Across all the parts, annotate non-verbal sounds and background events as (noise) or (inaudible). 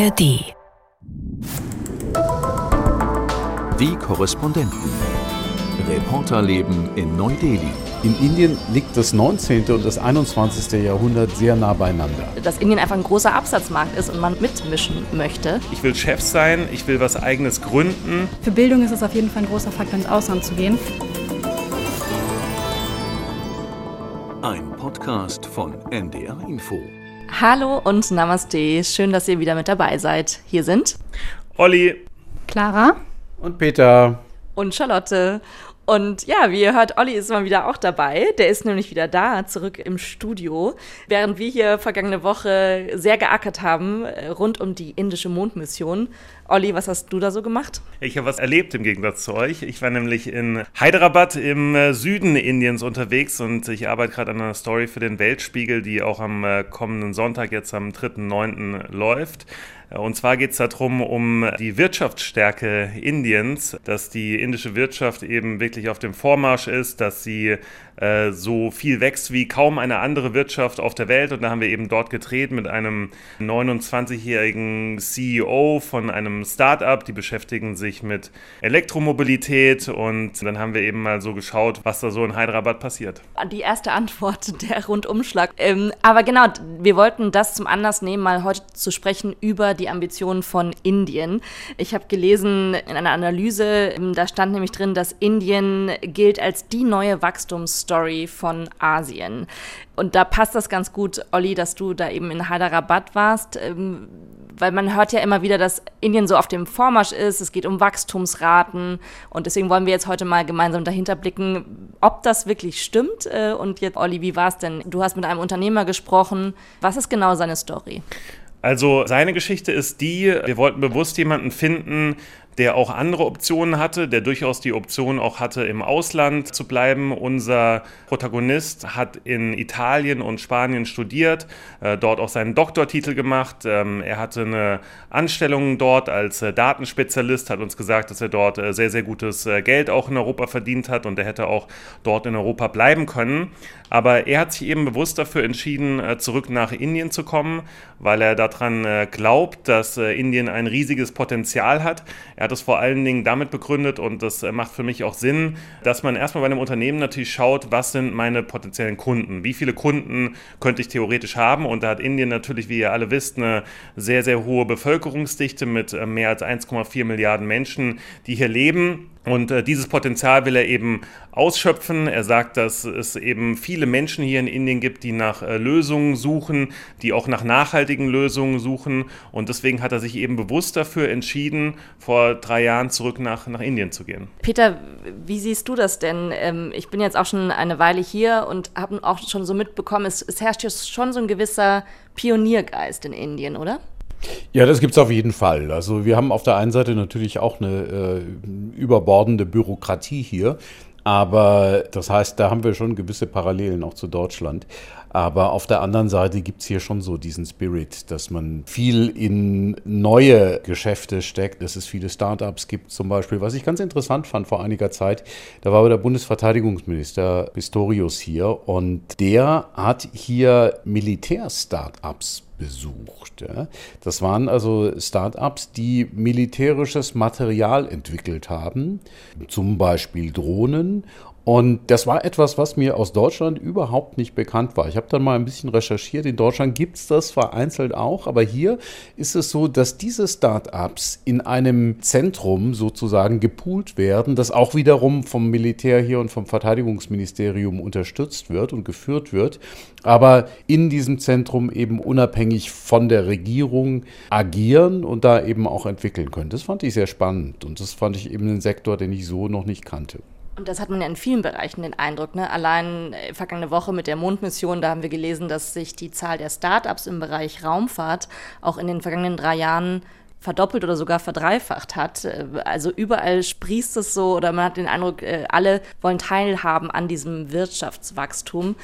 ARD. Die Korrespondenten. Reporterleben in Neu-Delhi. In Indien liegt das 19. und das 21. Jahrhundert sehr nah beieinander. Dass Indien einfach ein großer Absatzmarkt ist und man mitmischen möchte. Ich will Chef sein, ich will was eigenes gründen. Für Bildung ist es auf jeden Fall ein großer Faktor, ins Ausland zu gehen. Ein Podcast von NDR Info. Hallo und Namaste. Schön, dass ihr wieder mit dabei seid. Hier sind Olli. Clara. Und Peter. und Charlotte. Und ja, wie ihr hört, Olli ist mal wieder auch dabei. Der ist nämlich wieder da, zurück im Studio. Während wir hier vergangene Woche sehr geackert haben äh, rund um die indische Mondmission. Olli, was hast du da so gemacht? Ich habe was erlebt im Gegensatz zu euch. Ich war nämlich in Hyderabad im äh, Süden Indiens unterwegs und ich arbeite gerade an einer Story für den Weltspiegel, die auch am äh, kommenden Sonntag, jetzt am 3.9. läuft. Und zwar geht es darum, um die Wirtschaftsstärke Indiens, dass die indische Wirtschaft eben wirklich auf dem Vormarsch ist, dass sie äh, so viel wächst wie kaum eine andere Wirtschaft auf der Welt. Und da haben wir eben dort gedreht mit einem 29-jährigen CEO von einem Start-up, die beschäftigen sich mit Elektromobilität. Und dann haben wir eben mal so geschaut, was da so in Hyderabad passiert. Die erste Antwort, (laughs) der Rundumschlag. Ähm, aber genau, wir wollten das zum Anlass nehmen, mal heute zu sprechen über die Ambitionen von Indien. Ich habe gelesen in einer Analyse, ähm, da stand nämlich drin, dass Indien gilt als die neue Wachstumsstory von Asien. Und da passt das ganz gut, Olli, dass du da eben in Hyderabad warst. Ähm, weil man hört ja immer wieder, dass Indien so auf dem Vormarsch ist, es geht um Wachstumsraten und deswegen wollen wir jetzt heute mal gemeinsam dahinter blicken, ob das wirklich stimmt. Äh, Und jetzt, Olli, wie war es denn? Du hast mit einem Unternehmer gesprochen. Was ist genau seine Story? Also seine Geschichte ist die, wir wollten bewusst jemanden finden, der auch andere Optionen hatte, der durchaus die Option auch hatte, im Ausland zu bleiben. Unser Protagonist hat in Italien und Spanien studiert, äh, dort auch seinen Doktortitel gemacht. Ähm, er hatte eine Anstellung dort als äh, Datenspezialist, hat uns gesagt, dass er dort äh, sehr, sehr gutes Geld auch in Europa verdient hat und er hätte auch dort in Europa bleiben können. Aber er hat sich eben bewusst dafür entschieden, zurück nach Indien zu kommen, weil er daran glaubt, dass Indien ein riesiges Potenzial hat. Er hat es vor allen Dingen damit begründet und das äh, macht für mich auch Sinn, dass man erstmal bei einem Unternehmen natürlich schaut, was sind meine potenziellen Kunden? Wie viele Kunden könnte ich theoretisch haben? Und da hat Indien natürlich, wie ihr alle wisst, eine sehr, sehr hohe Bevölkerungsdichte mit äh, mehr als 1,4 Milliarden Menschen, die hier leben. Und äh, dieses Potenzial will er eben ausschöpfen. Er sagt, dass es eben viele Menschen hier in Indien gibt, die nach äh, Lösungen suchen, die auch nach nachhaltigen Lösungen suchen. Und deswegen hat er sich eben bewusst dafür entschieden, vor drei Jahren zurück nach, nach Indien zu gehen. Peter, wie siehst du das denn? Ähm, Ich bin jetzt auch schon eine Weile hier und habe auch schon so mitbekommen, es, es herrscht jetzt schon so ein gewisser Pioniergeist in Indien, oder? Ja, das gibt's auf jeden Fall. Also wir haben auf der einen Seite natürlich auch eine äh, überbordende Bürokratie hier. Aber das heißt, da haben wir schon gewisse Parallelen auch zu Deutschland. Aber auf der anderen Seite gibt's hier schon so diesen Spirit, dass man viel in neue Geschäfte steckt, dass es viele Startups gibt zum Beispiel. Was ich ganz interessant fand vor einiger Zeit, da war der Bundesverteidigungsminister Pistorius hier und der hat hier Militär-Startups besucht. Das waren also Startups, die militärisches Material entwickelt haben, zum Beispiel Drohnen. Und das war etwas, was mir aus Deutschland überhaupt nicht bekannt war. Ich habe dann mal ein bisschen recherchiert. In Deutschland gibt es das vereinzelt auch, aber hier ist es so, dass diese Startups in einem Zentrum sozusagen gepoolt werden, das auch wiederum vom Militär hier und vom Verteidigungsministerium unterstützt wird und geführt wird, aber in diesem Zentrum eben unabhängig von der Regierung agieren und da eben auch entwickeln können. Das fand ich sehr spannend und das fand ich eben einen Sektor, den ich so noch nicht kannte. Und das hat man ja in vielen Bereichen den Eindruck. Ne? Allein äh, vergangene Woche mit der Mondmission, da haben wir gelesen, dass sich die Zahl der Startups im Bereich Raumfahrt auch in den vergangenen drei Jahren verdoppelt oder sogar verdreifacht hat. Äh, Also überall sprießt es so oder man hat den Eindruck, äh, alle wollen teilhaben an diesem Wirtschaftswachstum.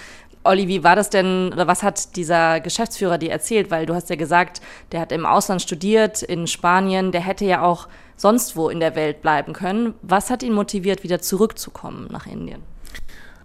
Olli, wie war das denn oder was hat dieser Geschäftsführer dir erzählt? Weil du hast ja gesagt, der hat im Ausland studiert, in Spanien, der hätte ja auch sonst wo in der Welt bleiben können. Was hat ihn motiviert, wieder zurückzukommen nach Indien?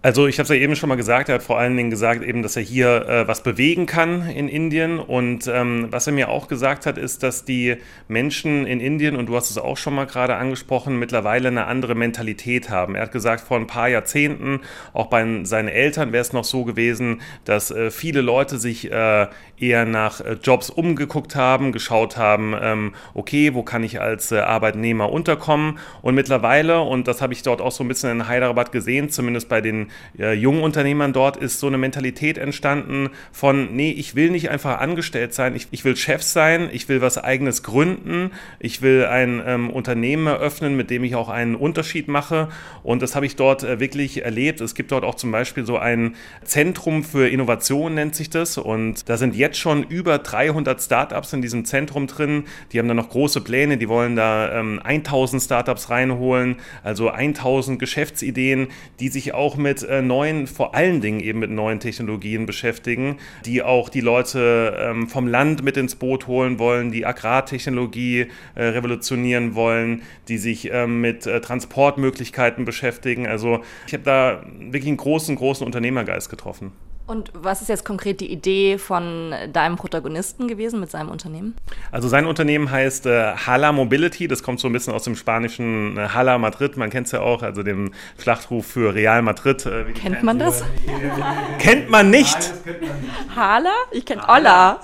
Also ich habe es ja eben schon mal gesagt, er hat vor allen Dingen gesagt, eben, dass er hier äh, was bewegen kann in Indien. Und ähm, was er mir auch gesagt hat, ist, dass die Menschen in Indien, und du hast es auch schon mal gerade angesprochen, mittlerweile eine andere Mentalität haben. Er hat gesagt, vor ein paar Jahrzehnten, auch bei seinen Eltern wäre es noch so gewesen, dass äh, viele Leute sich äh, eher nach äh, Jobs umgeguckt haben, geschaut haben, ähm, okay, wo kann ich als äh, Arbeitnehmer unterkommen? Und mittlerweile, und das habe ich dort auch so ein bisschen in Hyderabad gesehen, zumindest bei den äh, jungen Unternehmern dort ist so eine Mentalität entstanden von, nee, ich will nicht einfach angestellt sein, ich, ich will Chef sein, ich will was eigenes gründen, ich will ein ähm, Unternehmen eröffnen, mit dem ich auch einen Unterschied mache. Und das habe ich dort äh, wirklich erlebt. Es gibt dort auch zum Beispiel so ein Zentrum für Innovation, nennt sich das. Und da sind jetzt schon über 300 Startups in diesem Zentrum drin. Die haben da noch große Pläne, die wollen da ähm, 1000 Startups reinholen, also 1000 Geschäftsideen, die sich auch mit äh, neuen, vor allen Dingen eben mit neuen Technologien beschäftigen, die auch die Leute ähm, vom Land mit ins Boot holen wollen, die Agrartechnologie äh, revolutionieren wollen, die sich ähm, mit äh, Transportmöglichkeiten beschäftigen. Also ich habe da wirklich einen großen, großen Unternehmergeist getroffen. Und was ist jetzt konkret die Idee von deinem Protagonisten gewesen mit seinem Unternehmen? Also sein Unternehmen heißt äh, Hala Mobility, das kommt so ein bisschen aus dem spanischen äh, Hala Madrid, man kennt es ja auch, also dem Schlachtruf für Real Madrid. Äh, kennt man das? kennt man nicht? Hala? Ich kenne Olla.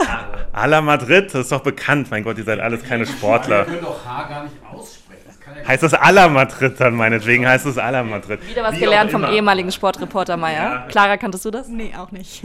Hala Madrid, das ist doch bekannt, mein Gott, ihr seid alles keine Sportler. Ihr könnt doch H gar nicht heißt das Ala Madrid dann meinetwegen, heißt das Ala Madrid. Wieder was Wie gelernt vom ehemaligen Sportreporter Meier. Ja. Clara, kanntest du das? Nee, auch nicht.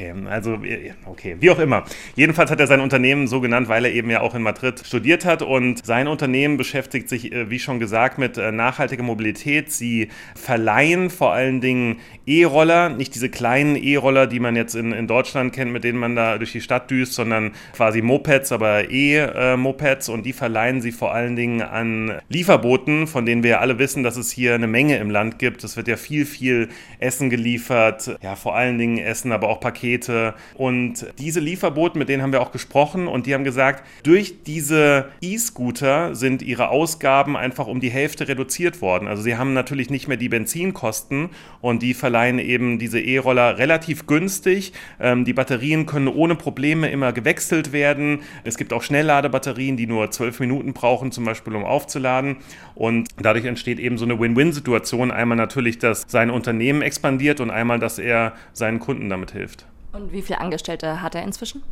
Okay, also, okay, wie auch immer. Jedenfalls hat er sein Unternehmen so genannt, weil er eben ja auch in Madrid studiert hat und sein Unternehmen beschäftigt sich, äh, wie schon gesagt, mit äh, nachhaltiger Mobilität. Sie verleihen vor allen Dingen E-Roller, nicht diese kleinen E-Roller, die man jetzt in, in Deutschland kennt, mit denen man da durch die Stadt düst, sondern quasi Mopeds, aber E-Mopeds und die verleihen sie vor allen Dingen an Lieferboten, von denen wir ja alle wissen, dass es hier eine Menge im Land gibt. Es wird ja viel, viel Essen geliefert, ja, vor allen Dingen Essen, aber auch Pakete Pakete. Und diese Lieferboten, mit denen haben wir auch gesprochen und die haben gesagt, durch diese E-Scooter sind ihre Ausgaben einfach um die Hälfte reduziert worden. Also sie haben natürlich nicht mehr die Benzinkosten und die verleihen eben diese E-Roller relativ günstig. Ähm, die Batterien können ohne Probleme immer gewechselt werden. Es gibt auch Schnellladebatterien, die nur zwölf Minuten brauchen, zum Beispiel um aufzuladen. Und dadurch entsteht eben so eine Win-Win-Situation. Einmal natürlich, dass sein Unternehmen expandiert und einmal, dass er seinen Kunden damit hilft. Und wie viele Angestellte hat er inzwischen?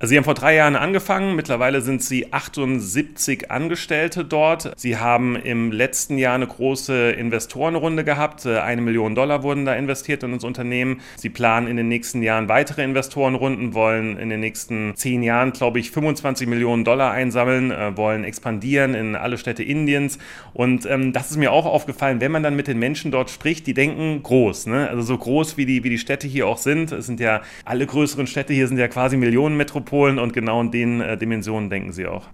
Also sie haben vor drei Jahren angefangen, mittlerweile sind sie 78 Angestellte dort. Sie haben im letzten Jahr eine große Investorenrunde gehabt. Äh, eine Million Dollar wurden da investiert in das Unternehmen. Sie planen in den nächsten Jahren weitere Investorenrunden, wollen in den nächsten zehn Jahren, glaube ich, 25 Millionen Dollar einsammeln, äh, wollen expandieren in alle Städte Indiens. Und ähm, das ist mir auch aufgefallen, wenn man dann mit den Menschen dort spricht, die denken groß. Ne? Also so groß wie die, wie die Städte hier auch sind. Es sind ja alle größeren Städte hier sind ja quasi Millionenmetropolen. Metropolen und genau in den äh, Dimensionen denken sie auch.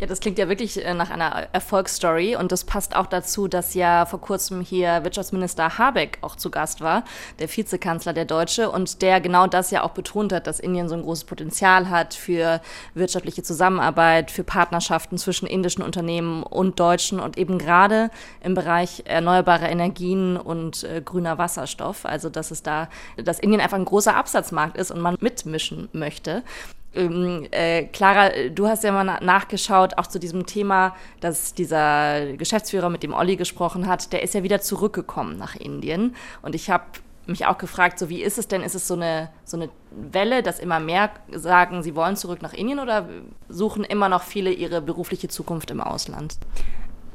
Ja, das klingt ja wirklich äh, nach einer Erfolgsstory und das passt auch dazu, dass ja vor kurzem hier Wirtschaftsminister Habeck auch zu Gast war, der Vizekanzler der Deutsche und der genau das ja auch betont hat, dass Indien so ein großes Potenzial hat für wirtschaftliche Zusammenarbeit, für Partnerschaften zwischen indischen Unternehmen und deutschen und eben gerade im Bereich erneuerbarer Energien und äh, grüner Wasserstoff, also dass es da, dass Indien einfach ein großer Absatzmarkt ist und man mitmischen möchte. Ähm, äh, Clara, du hast ja mal nachgeschaut, auch zu diesem Thema, dass dieser Geschäftsführer, mit dem Olli gesprochen hat, der ist ja wieder zurückgekommen nach Indien. Und ich habe mich auch gefragt, so wie ist es denn? Ist es so eine, so eine Welle, dass immer mehr sagen, sie wollen zurück nach Indien oder suchen immer noch viele ihre berufliche Zukunft im Ausland?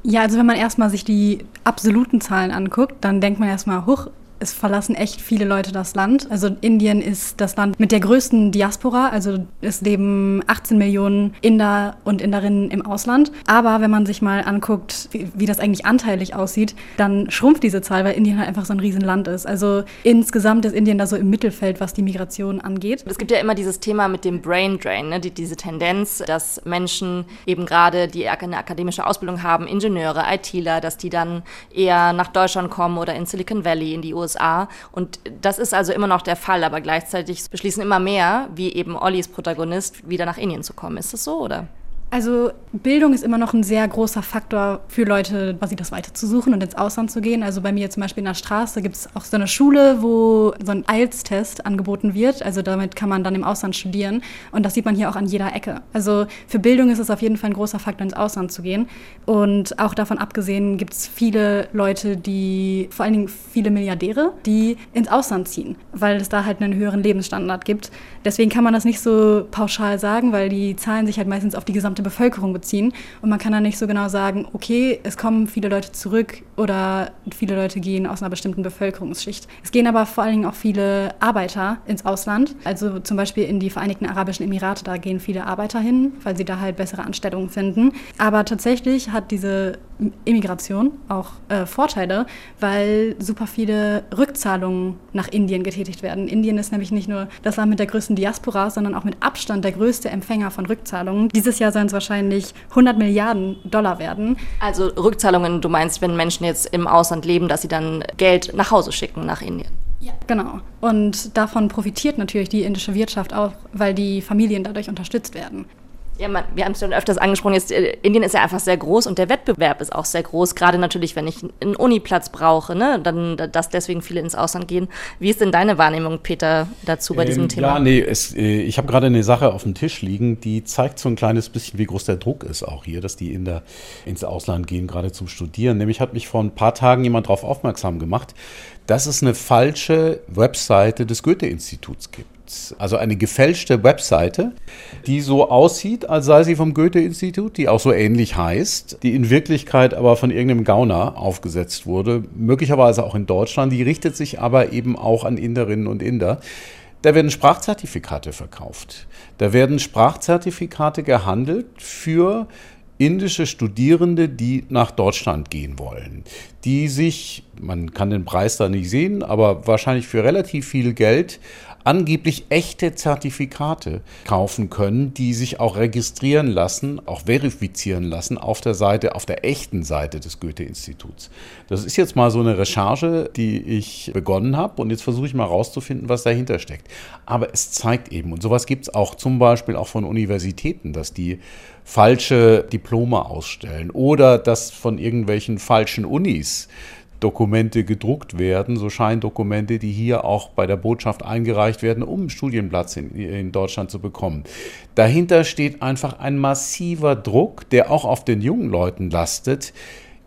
Ja, also wenn man erstmal sich die absoluten Zahlen anguckt, dann denkt man erstmal, huch, es verlassen echt viele Leute das Land. Also Indien ist das Land mit der größten Diaspora. Also es leben 18 Millionen Inder und Inderinnen im Ausland. Aber wenn man sich mal anguckt, wie, wie das eigentlich anteilig aussieht, dann schrumpft diese Zahl, weil Indien halt einfach so ein Riesenland ist. Also insgesamt ist Indien da so im Mittelfeld, was die Migration angeht. Es gibt ja immer dieses Thema mit dem Brain Drain, ne? die, diese Tendenz, dass Menschen eben gerade, die eine akademische Ausbildung haben, Ingenieure, ITler, dass die dann eher nach Deutschland kommen oder in Silicon Valley, in die USA USA. Und das ist also immer noch der Fall, aber gleichzeitig beschließen immer mehr, wie eben Ollis Protagonist, wieder nach Indien zu kommen. Ist das so, oder? Also Bildung ist immer noch ein sehr großer Faktor für Leute, quasi das weiter zu suchen und ins Ausland zu gehen. Also bei mir zum Beispiel in der Straße gibt es auch so eine Schule, wo so ein IELTS-Test angeboten wird. Also damit kann man dann im Ausland studieren. Und das sieht man hier auch an jeder Ecke. Also für Bildung ist es auf jeden Fall ein großer Faktor, ins Ausland zu gehen. Und auch davon abgesehen gibt es viele Leute, die, vor allen Dingen viele Milliardäre, die ins Ausland ziehen, weil es da halt einen höheren Lebensstandard gibt. Deswegen kann man das nicht so pauschal sagen, weil die Zahlen sich halt meistens auf die gesamte Bevölkerung beziehen. Und man kann dann nicht so genau sagen, okay, es kommen viele Leute zurück oder viele Leute gehen aus einer bestimmten Bevölkerungsschicht. Es gehen aber vor allen Dingen auch viele Arbeiter ins Ausland, also zum Beispiel in die Vereinigten Arabischen Emirate, da gehen viele Arbeiter hin, weil sie da halt bessere Anstellungen finden. Aber tatsächlich hat diese Immigration auch äh, Vorteile, weil super viele Rückzahlungen nach Indien getätigt werden. Indien ist nämlich nicht nur das Land mit der größten Diaspora, sondern auch mit Abstand der größte Empfänger von Rückzahlungen. Dieses Jahr sollen es wahrscheinlich 100 Milliarden Dollar werden. Also Rückzahlungen, du meinst, wenn Menschen jetzt im Ausland leben, dass sie dann Geld nach Hause schicken nach Indien? Ja. Genau. Und davon profitiert natürlich die indische Wirtschaft auch, weil die Familien dadurch unterstützt werden. Ja, man, wir haben es schon öfters angesprochen, jetzt, äh, Indien ist ja einfach sehr groß und der Wettbewerb ist auch sehr groß, gerade natürlich, wenn ich einen Uniplatz brauche, ne, dann, dass deswegen viele ins Ausland gehen. Wie ist denn deine Wahrnehmung, Peter, dazu bei ähm, diesem Thema? Ja, nee, es, äh, ich habe gerade eine Sache auf dem Tisch liegen, die zeigt so ein kleines bisschen, wie groß der Druck ist auch hier, dass die Inder ins Ausland gehen, gerade zum Studieren. Nämlich hat mich vor ein paar Tagen jemand darauf aufmerksam gemacht, dass es eine falsche Webseite des Goethe-Instituts gibt also eine gefälschte Webseite, die so aussieht, als sei sie vom Goethe-Institut, die auch so ähnlich heißt, die in Wirklichkeit aber von irgendeinem Gauner aufgesetzt wurde, möglicherweise auch in Deutschland. Die richtet sich aber eben auch an Inderinnen und Inder. Da werden Sprachzertifikate verkauft. Da werden Sprachzertifikate gehandelt für indische Studierende, die nach Deutschland gehen wollen, die sich, man kann den Preis da nicht sehen, aber wahrscheinlich für relativ viel Geld angeblich echte Zertifikate kaufen können, die sich auch registrieren lassen, auch verifizieren lassen auf der Seite, auf der echten Seite des Goethe-Instituts. Das ist jetzt mal so eine Recherche, die ich begonnen habe und jetzt versuche ich mal rauszufinden, was dahinter steckt. Aber es zeigt eben, und sowas gibt es auch zum Beispiel auch von Universitäten, dass die falsche Diplome ausstellen oder dass von irgendwelchen falschen Unis Dokumente gedruckt werden, so Scheindokumente, die hier auch bei der Botschaft eingereicht werden, um einen Studienplatz in, in, Deutschland zu bekommen. Dahinter steht einfach ein massiver Druck, der auch auf den jungen Leuten lastet,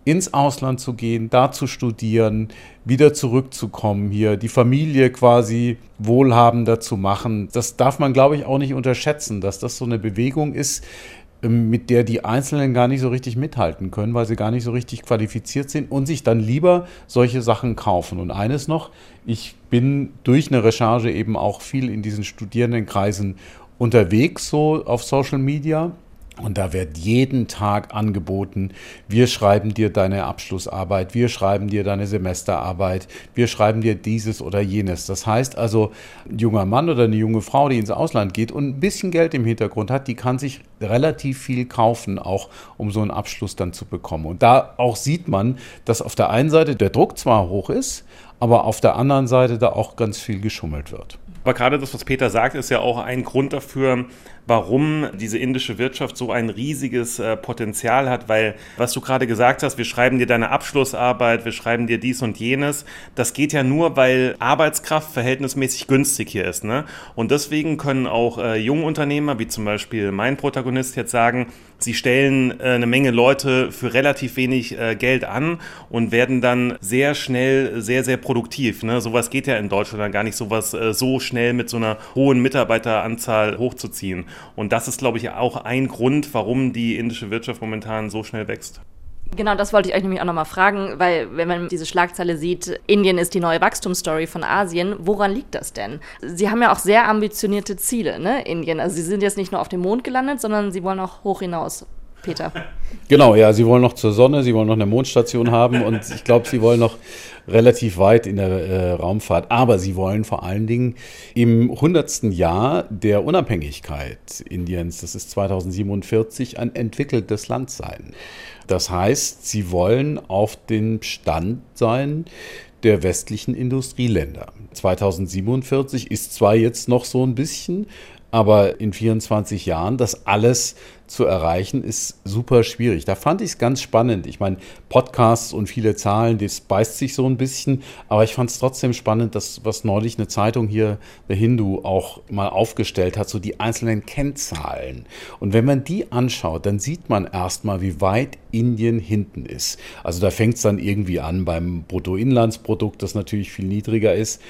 ins Ausland zu gehen, da zu studieren, wieder zurückzukommen hier, die Familie quasi wohlhabender zu machen. Das darf man, glaube ich, auch nicht unterschätzen, dass das so eine Bewegung ist, mit der die Einzelnen gar nicht so richtig mithalten können, weil sie gar nicht so richtig qualifiziert sind und sich dann lieber solche Sachen kaufen. Und eines noch, ich bin durch eine Recherche eben auch viel in diesen Studierendenkreisen unterwegs, so auf Social Media. Und da wird jeden Tag angeboten, wir schreiben dir deine Abschlussarbeit, wir schreiben dir deine Semesterarbeit, wir schreiben dir dieses oder jenes. Das heißt also, ein junger Mann oder eine junge Frau, die ins Ausland geht und ein bisschen Geld im Hintergrund hat, die kann sich relativ viel kaufen, auch um so einen Abschluss dann zu bekommen. Und da auch sieht man, dass auf der einen Seite der Druck zwar hoch ist, aber auf der anderen Seite da auch ganz viel geschummelt wird. Aber gerade das, was Peter sagt, ist ja auch ein Grund dafür, warum diese indische Wirtschaft so ein riesiges äh, Potenzial hat, weil was du gerade gesagt hast, wir schreiben dir deine Abschlussarbeit, wir schreiben dir dies und jenes, das geht ja nur, weil Arbeitskraft verhältnismäßig günstig hier ist. Ne? Und deswegen können auch äh, junge Unternehmer, wie zum Beispiel mein Protagonist jetzt sagen, sie stellen äh, eine Menge Leute für relativ wenig äh, Geld an und werden dann sehr schnell sehr, sehr produktiv. Ne? Sowas geht ja in Deutschland gar nicht, sowas äh, so schnell mit so einer hohen Mitarbeiteranzahl hochzuziehen. Und das ist, glaube ich, auch ein Grund, warum die indische Wirtschaft momentan so schnell wächst. Genau, das wollte ich euch nämlich auch nochmal fragen, weil wenn man diese Schlagzeile sieht, Indien ist die neue Wachstumsstory von Asien, woran liegt das denn? Sie haben ja auch sehr ambitionierte Ziele, ne, Indien. Also sie sind jetzt nicht nur auf dem Mond gelandet, sondern sie wollen auch hoch hinaus. Peter. (laughs) Genau, ja, sie wollen noch zur Sonne, sie wollen noch eine Mondstation haben und ich glaube, sie wollen noch relativ weit in der äh, Raumfahrt. Aber sie wollen vor allen Dingen im 100. Jahr der Unabhängigkeit Indiens, das ist 2047, ein entwickeltes Land sein. Das heißt, sie wollen auf dem Stand sein der westlichen Industrieländer. 2047 ist zwar jetzt noch so ein bisschen, Aber in 24 Jahren das alles zu erreichen, ist super schwierig. Da fand ich es ganz spannend. Ich meine, Podcasts und viele Zahlen, das beißt sich so ein bisschen, aber ich fand es trotzdem spannend, dass was neulich eine Zeitung hier, der Hindu, auch mal aufgestellt hat, so die einzelnen Kennzahlen. Und wenn man die anschaut, dann sieht man erstmal, wie weit Indien hinten ist. Also da fängt es dann irgendwie an beim Bruttoinlandsprodukt, das natürlich viel niedriger ist.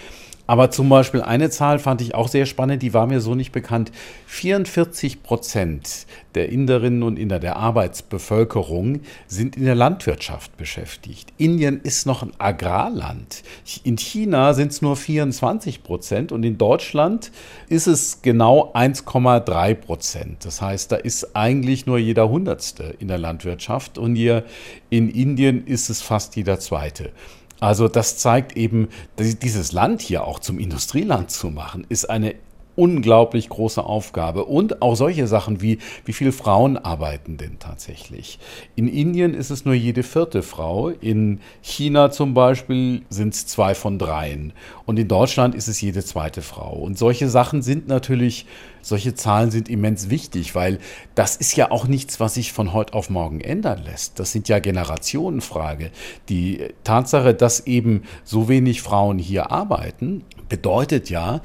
Aber zum Beispiel eine Zahl fand ich auch sehr spannend, die war mir so nicht bekannt. 44 Prozent der Inderinnen und Inder, der Arbeitsbevölkerung, sind in der Landwirtschaft beschäftigt. Indien ist noch ein Agrarland. In China sind es nur 24 Prozent und in Deutschland ist es genau 1,3 Prozent. Das heißt, da ist eigentlich nur jeder Hundertste in der Landwirtschaft und hier in Indien ist es fast jeder zweite. Also das zeigt eben, dieses Land hier auch zum Industrieland zu machen, ist eine unglaublich große Aufgabe. Und auch solche Sachen wie, wie viele Frauen arbeiten denn tatsächlich? In Indien ist es nur jede vierte Frau. In China zum Beispiel sind es zwei von dreien. Und in Deutschland ist es jede zweite Frau. Und solche Sachen sind natürlich, solche Zahlen sind immens wichtig, weil das ist ja auch nichts, was sich von heute auf morgen ändern lässt. Das sind ja Generationenfrage. Die Tatsache, dass eben so wenig Frauen hier arbeiten, bedeutet ja,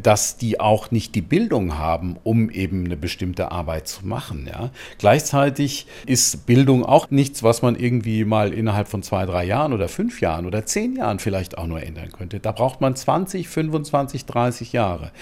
dass die auch nicht die Bildung haben, um eben eine bestimmte Arbeit zu machen. Ja. Gleichzeitig ist Bildung auch nichts, was man irgendwie mal innerhalb von zwei, drei Jahren oder fünf Jahren oder zehn Jahren vielleicht auch nur ändern könnte. Da braucht man 20, 25, 30 Jahre.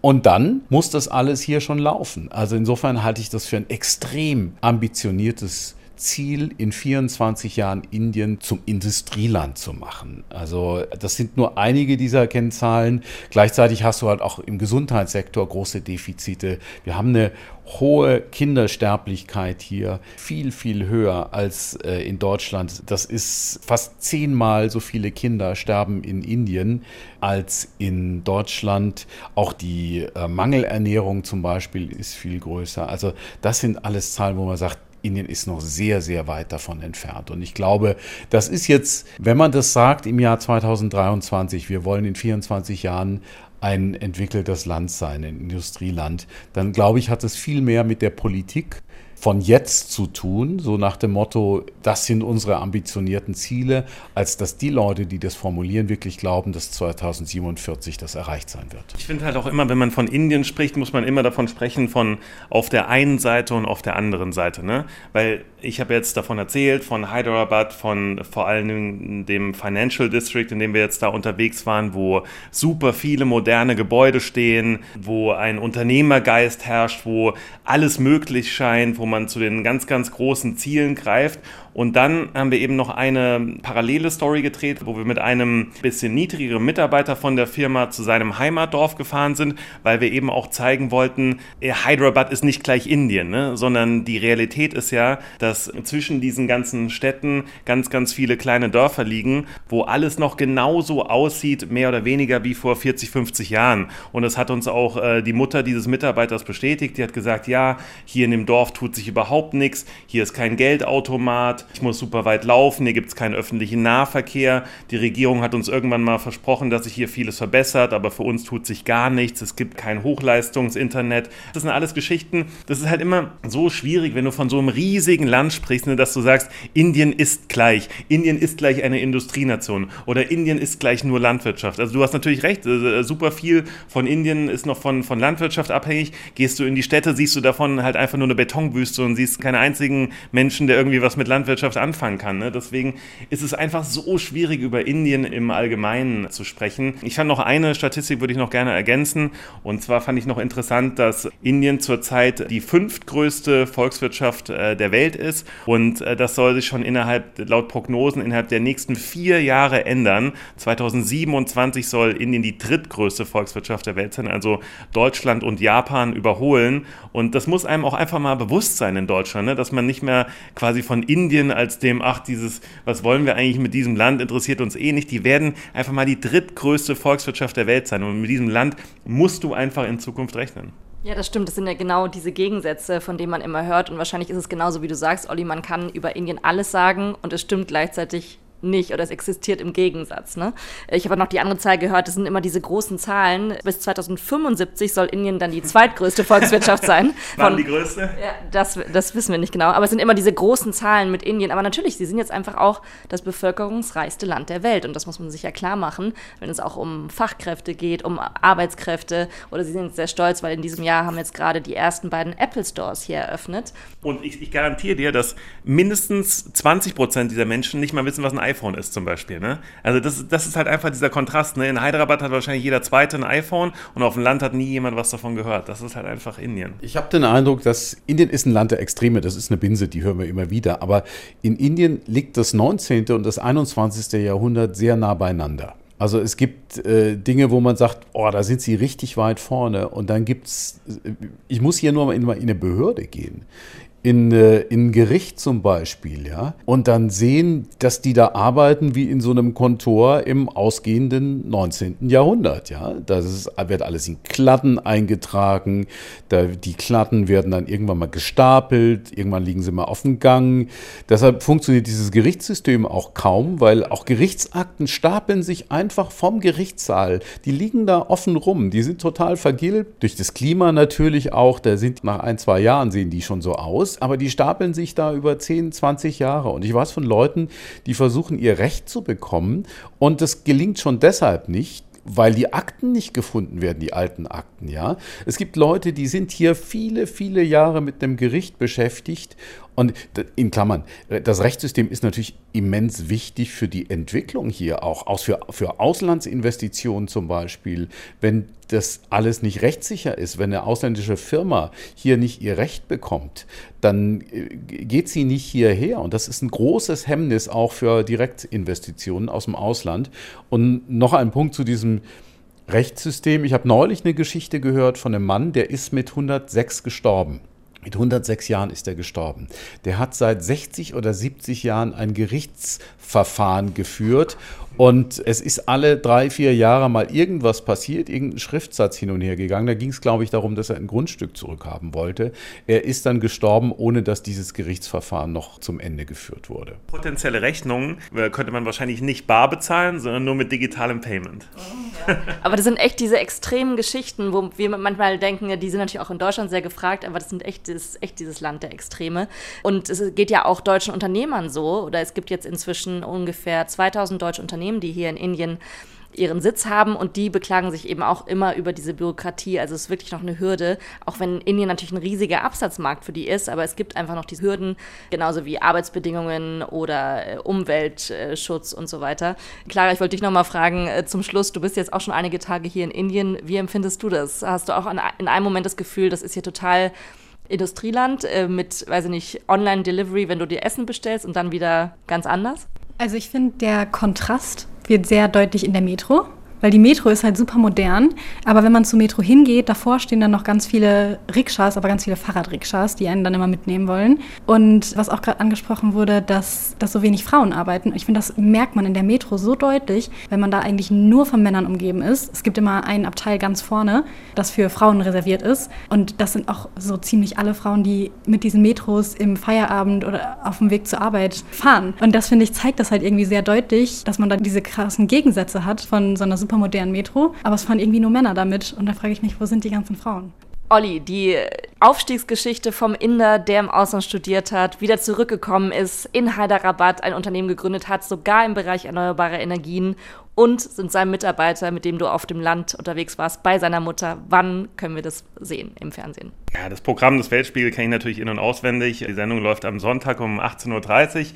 Und dann muss das alles hier schon laufen. Also insofern halte ich das für ein extrem ambitioniertes Ziel, in 24 Jahren Indien zum Industrieland zu machen. Also das sind nur einige dieser Kennzahlen. Gleichzeitig hast du halt auch im Gesundheitssektor große Defizite. Wir haben eine hohe Kindersterblichkeit hier, viel, viel höher als äh, in Deutschland. Das ist fast zehnmal so viele Kinder sterben in Indien als in Deutschland. Auch die äh, Mangelernährung zum Beispiel ist viel größer. Also das sind alles Zahlen, wo man sagt, Indien ist noch sehr, sehr weit davon entfernt. Und ich glaube, das ist jetzt, wenn man das sagt im Jahr 2023, wir wollen in 24 Jahren ein entwickeltes Land sein, ein Industrieland, dann glaube ich, hat es viel mehr mit der Politik von jetzt zu tun, so nach dem Motto, das sind unsere ambitionierten Ziele, als dass die Leute, die das formulieren, wirklich glauben, dass 2047 das erreicht sein wird. Ich finde halt auch immer, wenn man von Indien spricht, muss man immer davon sprechen, von auf der einen Seite und auf der anderen Seite. Ne? Weil ich habe jetzt davon erzählt, von Hyderabad, von vor allem dem Financial District, in dem wir jetzt da unterwegs waren, wo super viele moderne Gebäude stehen, wo ein Unternehmergeist herrscht, wo alles möglich scheint, wo man zu den ganz, ganz großen Zielen greift. Und dann haben wir eben noch eine parallele Story gedreht, wo wir mit einem bisschen niedrigeren Mitarbeiter von der Firma zu seinem Heimatdorf gefahren sind, weil wir eben auch zeigen wollten, äh, Hyderabad ist nicht gleich Indien, ne? sondern die Realität ist ja, dass zwischen diesen ganzen Städten ganz, ganz viele kleine Dörfer liegen, wo alles noch genauso aussieht, mehr oder weniger wie vor 40, 50 Jahren. Und das hat uns auch äh, die Mutter dieses Mitarbeiters bestätigt. Die hat gesagt, ja, hier in dem Dorf tut sich überhaupt nichts, hier ist kein Geldautomat, ich muss super weit laufen, hier gibt es keinen öffentlichen Nahverkehr. Die Regierung hat uns irgendwann mal versprochen, dass sich hier vieles verbessert, aber für uns tut sich gar nichts. Es gibt kein Hochleistungsinternet. Das sind alles Geschichten. Das ist halt immer so schwierig, wenn du von so einem riesigen Land sprichst, ne, dass du sagst, Indien ist gleich. Indien ist gleich eine Industrienation oder Indien ist gleich nur Landwirtschaft. Also du hast natürlich recht, äh, super viel von Indien ist noch von, von Landwirtschaft abhängig. Gehst du in die Städte, siehst du davon halt einfach nur eine Betonwüste und siehst keine einzigen Menschen, der irgendwie was mit Landwirtschaft Volkswirtschaft anfangen kann. Ne? Deswegen ist es einfach so schwierig, über Indien im Allgemeinen zu sprechen. Ich fand noch eine Statistik, würde ich noch gerne ergänzen. Und zwar fand ich noch interessant, dass Indien zurzeit die fünftgrößte Volkswirtschaft äh, der Welt ist. Und äh, das soll sich schon innerhalb, laut Prognosen, innerhalb der nächsten vier Jahre ändern. 2027 soll Indien die drittgrößte Volkswirtschaft der Welt sein, also Deutschland und Japan überholen. Und das muss einem auch einfach mal bewusst sein in Deutschland, ne? dass man nicht mehr quasi von Indien Medien als dem, ach, dieses, was wollen wir eigentlich mit diesem Land, interessiert uns eh nicht. Die werden einfach mal die drittgrößte Volkswirtschaft der Welt sein. Und mit diesem Land musst du einfach in Zukunft rechnen. Ja, das stimmt. Das sind ja genau diese Gegensätze, von denen man immer hört. Und wahrscheinlich ist es genauso, wie du sagst, Olli, man kann über Indien alles sagen und es stimmt gleichzeitig nicht oder es existiert im Gegensatz. Ne? Ich habe noch die andere Zahl gehört, das sind immer diese großen Zahlen. Bis 2075 soll Indien dann die zweitgrößte Volkswirtschaft (laughs) sein. Wann die größte? Ja, das, das wissen wir nicht genau. Aber es sind immer diese großen Zahlen mit Indien. Aber natürlich, sie sind jetzt einfach auch das bevölkerungsreichste Land der Welt. Und das muss man sich ja klar machen, wenn es auch um Fachkräfte geht, um Arbeitskräfte. Oder sie sind sehr stolz, weil in diesem Jahr haben jetzt gerade die ersten beiden Apple Stores hier eröffnet. Und ich, ich garantiere dir, dass mindestens 20 Prozent dieser Menschen nicht mal wissen, was ein iPhone ist, zum Beispiel. Ne? Also das, das ist halt einfach dieser Kontrast. Ne? In Hyderabad hat wahrscheinlich jeder Zweite ein iPhone und auf dem Land hat nie jemand was davon gehört. Das ist halt einfach Indien. Ich habe den Eindruck, dass Indien ist ein Land der Extreme. Das ist eine Binse, die hören wir immer wieder. Aber in Indien liegt das 19. und das 21. Jahrhundert sehr nah beieinander. Also es gibt äh, Dinge, wo man sagt, oh, da sind sie richtig weit vorne. Und dann gibt es, äh, ich muss hier nur mal in, in eine Behörde gehen in, äh, in Gericht zum Beispiel, ja, und dann sehen, dass die da arbeiten wie in so einem Kontor im ausgehenden 19. Jahrhundert, ja. Da wird alles in Klatten eingetragen, da, die Klatten werden dann irgendwann mal gestapelt, irgendwann liegen sie mal auf dem Gang. Deshalb funktioniert dieses Gerichtssystem auch kaum, weil auch Gerichtsakten stapeln sich einfach vom Gerichtssaal. Die liegen da offen rum, die sind total vergilbt, durch das Klima natürlich auch, da sind nach ein, zwei Jahren sehen die schon so aus aber die stapeln sich da über 10, 20 Jahre. Und ich weiß von Leuten, die versuchen, ihr Recht zu bekommen. Und das gelingt schon deshalb nicht, weil die Akten nicht gefunden werden, die alten Akten, ja. Es gibt Leute, die sind hier viele, viele Jahre mit einem Gericht beschäftigt und in Klammern, das Rechtssystem ist natürlich immens wichtig für die Entwicklung hier auch, auch für, für Auslandsinvestitionen zum Beispiel. Wenn das alles nicht rechtssicher ist, wenn eine ausländische Firma hier nicht ihr Recht bekommt, dann äh, geht sie nicht hierher. Und das ist ein großes Hemmnis auch für Direktinvestitionen aus dem Ausland. Und noch ein Punkt zu diesem Rechtssystem. Ich habe neulich eine Geschichte gehört von einem Mann, der ist mit 106 gestorben. Mit 106 Jahren ist er gestorben. Der hat seit 60 oder 70 Jahren ein Gerichtsverfahren geführt und es ist alle drei, vier Jahre mal irgendwas passiert, irgendein Schriftsatz hin und her gegangen. Da ging es, glaube ich, darum, dass er ein Grundstück zurückhaben wollte. Er ist dann gestorben, ohne dass dieses Gerichtsverfahren noch zum Ende geführt wurde. Potenzielle Rechnungen äh, könnte man wahrscheinlich nicht bar bezahlen, sondern nur mit digitalem Payment. Ja. aber das sind echt diese extremen Geschichten, wo wir manchmal denken, die sind natürlich auch in Deutschland sehr gefragt, aber das sind echt, das ist echt dieses Land der Extreme. Und es geht ja auch deutschen Unternehmern so, oder es gibt jetzt inzwischen ungefähr 2000 deutsche Unternehmen, Unternehmen, die hier in Indien ihren Sitz haben und die beklagen sich eben auch immer über diese Bürokratie. Also es ist wirklich noch eine Hürde, auch wenn Indien natürlich ein riesiger Absatzmarkt für die ist, aber es gibt einfach noch diese Hürden, genauso wie Arbeitsbedingungen oder äh, Umweltschutz und so weiter. Clara, ich wollte dich nochmal fragen äh, zum Schluss, du bist jetzt auch schon einige Tage hier in Indien. Wie empfindest du das? Hast du auch in einem Moment das Gefühl, das ist hier total Industrieland äh, mit, weiß ich nicht, Online-Delivery, wenn du dir Essen bestellst und dann wieder ganz anders? Also ich finde, der Kontrast wird sehr deutlich in der Metro. Weil die Metro ist halt super modern, aber wenn man zur Metro hingeht, davor stehen dann noch ganz viele Rikschas, aber ganz viele Fahrradrikschas, die einen dann immer mitnehmen wollen. Und was auch gerade angesprochen wurde, dass, dass so wenig Frauen arbeiten. Ich finde, das merkt man in der Metro so deutlich, wenn man da eigentlich nur von Männern umgeben ist. Es gibt immer ein Abteil ganz vorne, das für Frauen reserviert ist. Und das sind auch so ziemlich alle Frauen, die mit diesen Metros im Feierabend oder auf dem Weg zur Arbeit fahren. Und das, finde ich, zeigt das halt irgendwie sehr deutlich, dass man da diese krassen Gegensätze hat von so einer super modernen Metro, aber es fahren irgendwie nur Männer damit. Und da frage ich mich, wo sind die ganzen Frauen? Olli, die Aufstiegsgeschichte vom Inder, der im Ausland studiert hat, wieder zurückgekommen ist, in Hyderabad ein Unternehmen gegründet hat, sogar im Bereich erneuerbare Energien und sind sein Mitarbeiter, mit dem du auf dem Land unterwegs warst, bei seiner Mutter. Wann können wir das sehen im Fernsehen? Ja, das Programm des Weltspiegel kenne ich natürlich in- und auswendig. Die Sendung läuft am Sonntag um 18.30 Uhr.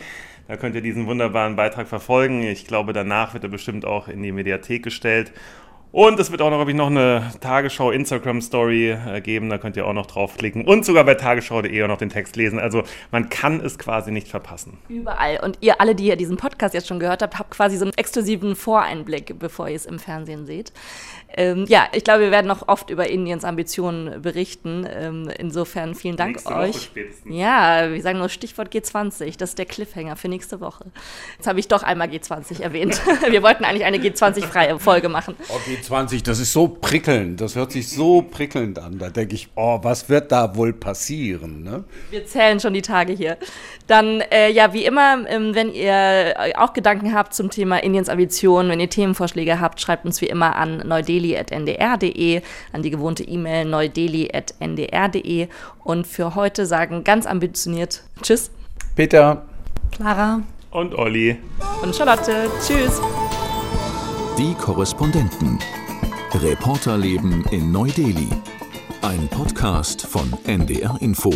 Da könnt ihr diesen wunderbaren Beitrag verfolgen. Ich glaube, danach wird er bestimmt auch in die Mediathek gestellt. Und es wird auch noch, glaube ich, noch eine Tagesschau Instagram Story äh, geben. Da könnt ihr auch noch draufklicken und sogar bei tagesschau.de auch noch den Text lesen. Also man kann es quasi nicht verpassen. Überall. Und ihr alle, die ihr diesen Podcast jetzt schon gehört habt, habt quasi so einen exklusiven Voreinblick, bevor ihr es im Fernsehen seht. Ähm, ja, ich glaube, wir werden noch oft über Indiens Ambitionen berichten. Ähm, insofern vielen Dank nächste euch. Woche spätestens. Ja, wir sagen nur Stichwort G20. Das ist der Cliffhanger für nächste Woche. Jetzt habe ich doch einmal G20 erwähnt. (laughs) (laughs) wir wollten eigentlich eine G20-freie Folge machen. Oh, G20, das ist so prickelnd, das hört sich so prickelnd an. Da denke ich, oh, was wird da wohl passieren? Ne? Wir zählen schon die Tage hier. Dann, äh, ja, wie immer, ähm, wenn ihr auch Gedanken habt zum Thema Indiens Ambitionen, wenn ihr Themenvorschläge habt, schreibt uns wie immer an neudeli.ndr.de, an die gewohnte E-Mail neudeli.ndr.de. Und für heute sagen ganz ambitioniert Tschüss. Peter. Clara. Und Olli. Und Charlotte. Tschüss. Die Korrespondenten. Reporterleben in Neu-Delhi. Ein Podcast von NDR Info.